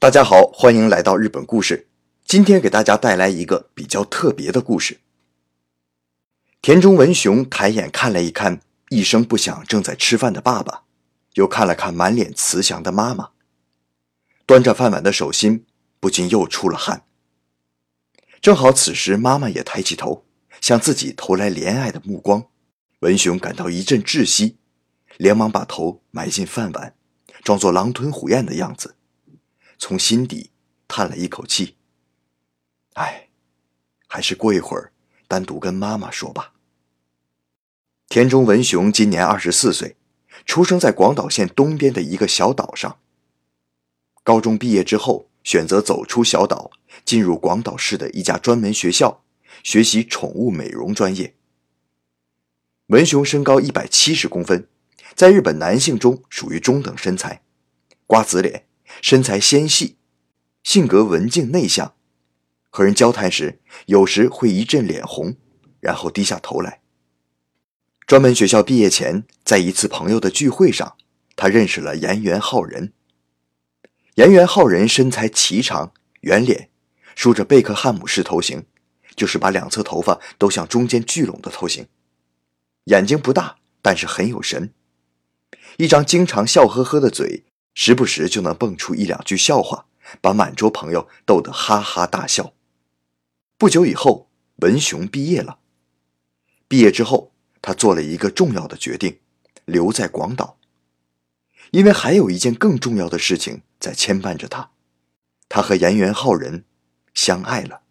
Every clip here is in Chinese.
大家好，欢迎来到日本故事。今天给大家带来一个比较特别的故事。田中文雄抬眼看了一看一声不响正在吃饭的爸爸，又看了看满脸慈祥的妈妈，端着饭碗的手心不禁又出了汗。正好此时妈妈也抬起头，向自己投来怜爱的目光，文雄感到一阵窒息，连忙把头埋进饭碗，装作狼吞虎咽的样子。从心底叹了一口气。唉，还是过一会儿单独跟妈妈说吧。田中文雄今年二十四岁，出生在广岛县东边的一个小岛上。高中毕业之后，选择走出小岛，进入广岛市的一家专门学校，学习宠物美容专业。文雄身高一百七十公分，在日本男性中属于中等身材，瓜子脸。身材纤细，性格文静内向，和人交谈时有时会一阵脸红，然后低下头来。专门学校毕业前，在一次朋友的聚会上，他认识了岩原浩人。岩原浩人身材颀长，圆脸，梳着贝克汉姆式头型，就是把两侧头发都向中间聚拢的头型。眼睛不大，但是很有神，一张经常笑呵呵的嘴。时不时就能蹦出一两句笑话，把满桌朋友逗得哈哈大笑。不久以后，文雄毕业了。毕业之后，他做了一个重要的决定，留在广岛，因为还有一件更重要的事情在牵绊着他。他和岩元浩人相爱了，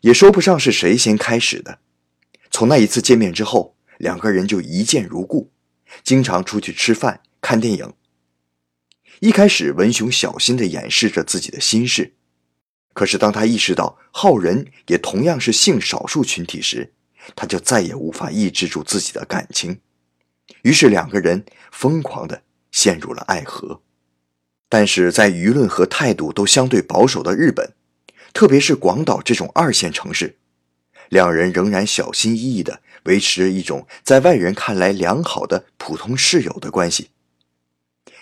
也说不上是谁先开始的。从那一次见面之后，两个人就一见如故，经常出去吃饭、看电影。一开始，文雄小心地掩饰着自己的心事，可是当他意识到浩仁也同样是性少数群体时，他就再也无法抑制住自己的感情，于是两个人疯狂地陷入了爱河。但是在舆论和态度都相对保守的日本，特别是广岛这种二线城市，两人仍然小心翼翼地维持着一种在外人看来良好的普通室友的关系。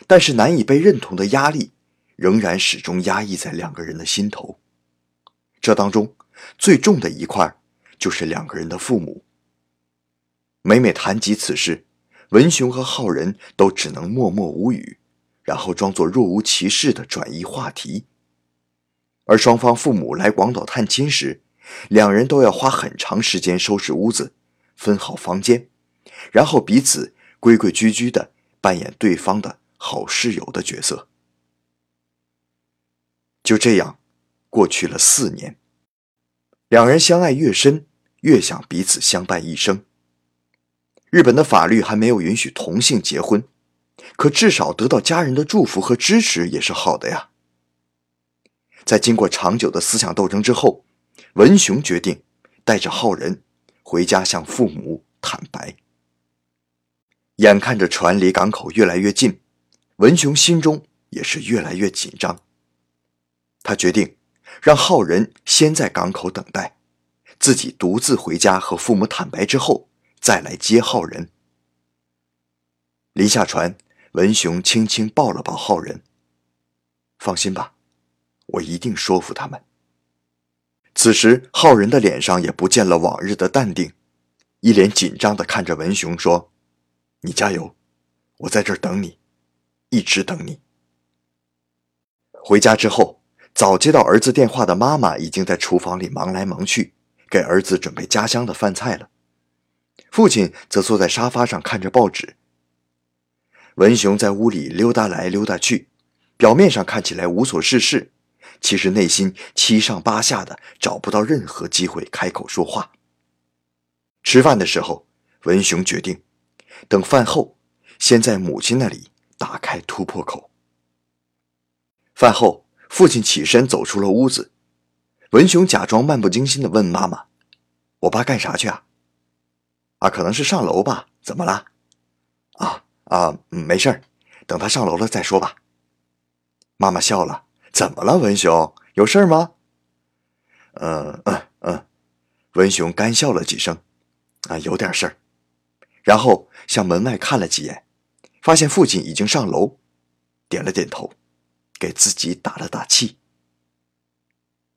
但是难以被认同的压力，仍然始终压抑在两个人的心头。这当中最重的一块，就是两个人的父母。每每谈及此事，文雄和浩仁都只能默默无语，然后装作若无其事的转移话题。而双方父母来广岛探亲时，两人都要花很长时间收拾屋子，分好房间，然后彼此规规矩矩的扮演对方的。好室友的角色，就这样过去了四年。两人相爱越深，越想彼此相伴一生。日本的法律还没有允许同性结婚，可至少得到家人的祝福和支持也是好的呀。在经过长久的思想斗争之后，文雄决定带着浩仁回家向父母坦白。眼看着船离港口越来越近。文雄心中也是越来越紧张。他决定让浩仁先在港口等待，自己独自回家和父母坦白之后，再来接浩仁。临下船，文雄轻轻抱了抱浩仁：“放心吧，我一定说服他们。”此时，浩仁的脸上也不见了往日的淡定，一脸紧张的看着文雄说：“你加油，我在这儿等你。”一直等你。回家之后，早接到儿子电话的妈妈已经在厨房里忙来忙去，给儿子准备家乡的饭菜了。父亲则坐在沙发上看着报纸。文雄在屋里溜达来溜达去，表面上看起来无所事事，其实内心七上八下的，找不到任何机会开口说话。吃饭的时候，文雄决定等饭后，先在母亲那里。打开突破口。饭后，父亲起身走出了屋子。文雄假装漫不经心的问妈妈：“我爸干啥去啊？”“啊，可能是上楼吧。”“怎么了？”“啊啊，没事儿，等他上楼了再说吧。”妈妈笑了：“怎么了，文雄？有事儿吗？”“嗯嗯嗯。”文雄干笑了几声：“啊，有点事儿。”然后向门外看了几眼。发现父亲已经上楼，点了点头，给自己打了打气。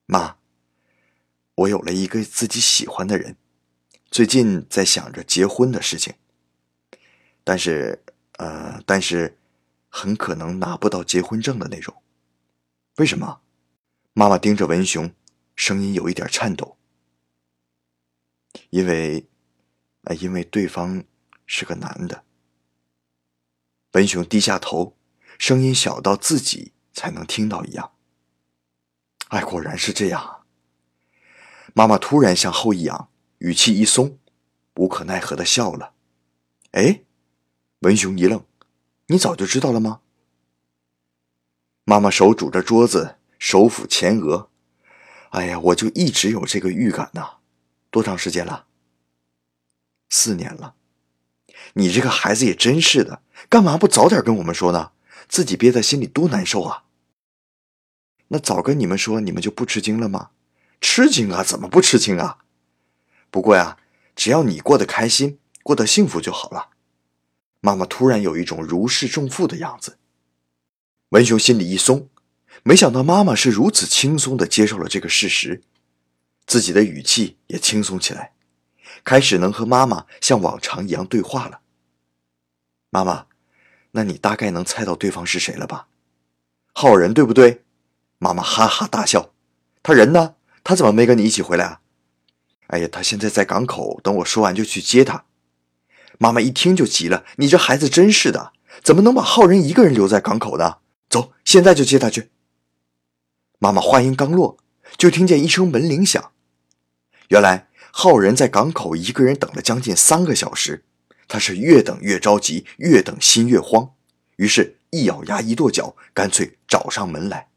妈，我有了一个自己喜欢的人，最近在想着结婚的事情。但是，呃，但是，很可能拿不到结婚证的那种。为什么？妈妈盯着文雄，声音有一点颤抖。因为，呃，因为对方是个男的。文雄低下头，声音小到自己才能听到一样。哎，果然是这样。妈妈突然向后一仰，语气一松，无可奈何的笑了。哎，文雄一愣：“你早就知道了吗？”妈妈手拄着桌子，手抚前额。哎呀，我就一直有这个预感呐。多长时间了？四年了。你这个孩子也真是的，干嘛不早点跟我们说呢？自己憋在心里多难受啊！那早跟你们说，你们就不吃惊了吗？吃惊啊，怎么不吃惊啊？不过呀，只要你过得开心，过得幸福就好了。妈妈突然有一种如释重负的样子，文雄心里一松，没想到妈妈是如此轻松的接受了这个事实，自己的语气也轻松起来。开始能和妈妈像往常一样对话了。妈妈，那你大概能猜到对方是谁了吧？浩仁，对不对？妈妈哈哈大笑。他人呢？他怎么没跟你一起回来啊？哎呀，他现在在港口，等我说完就去接他。妈妈一听就急了：“你这孩子真是的，怎么能把浩仁一个人留在港口呢？走，现在就接他去。”妈妈话音刚落，就听见一声门铃响。原来。浩仁在港口一个人等了将近三个小时，他是越等越着急，越等心越慌，于是，一咬牙一跺脚，干脆找上门来。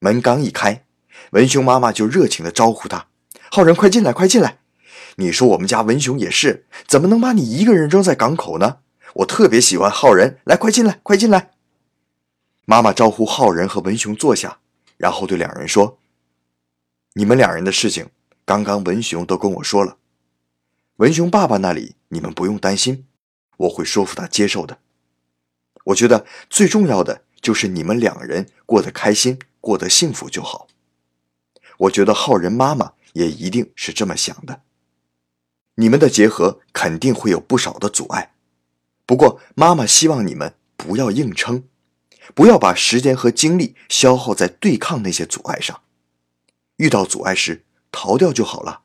门刚一开，文雄妈妈就热情地招呼他：“浩仁，快进来，快进来！你说我们家文雄也是，怎么能把你一个人扔在港口呢？我特别喜欢浩仁，来，快进来，快进来！”妈妈招呼浩仁和文雄坐下，然后对两人说：“你们两人的事情。”刚刚文雄都跟我说了，文雄爸爸那里你们不用担心，我会说服他接受的。我觉得最重要的就是你们两人过得开心，过得幸福就好。我觉得浩仁妈妈也一定是这么想的。你们的结合肯定会有不少的阻碍，不过妈妈希望你们不要硬撑，不要把时间和精力消耗在对抗那些阻碍上。遇到阻碍时，逃掉就好了，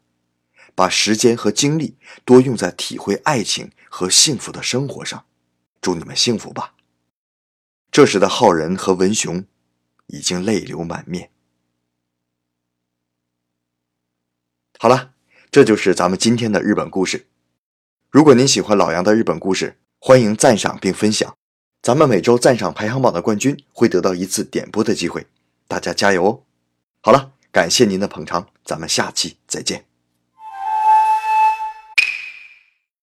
把时间和精力多用在体会爱情和幸福的生活上。祝你们幸福吧。这时的浩仁和文雄已经泪流满面。好了，这就是咱们今天的日本故事。如果您喜欢老杨的日本故事，欢迎赞赏并分享。咱们每周赞赏排行榜的冠军会得到一次点播的机会，大家加油哦！好了。感谢您的捧场，咱们下期再见。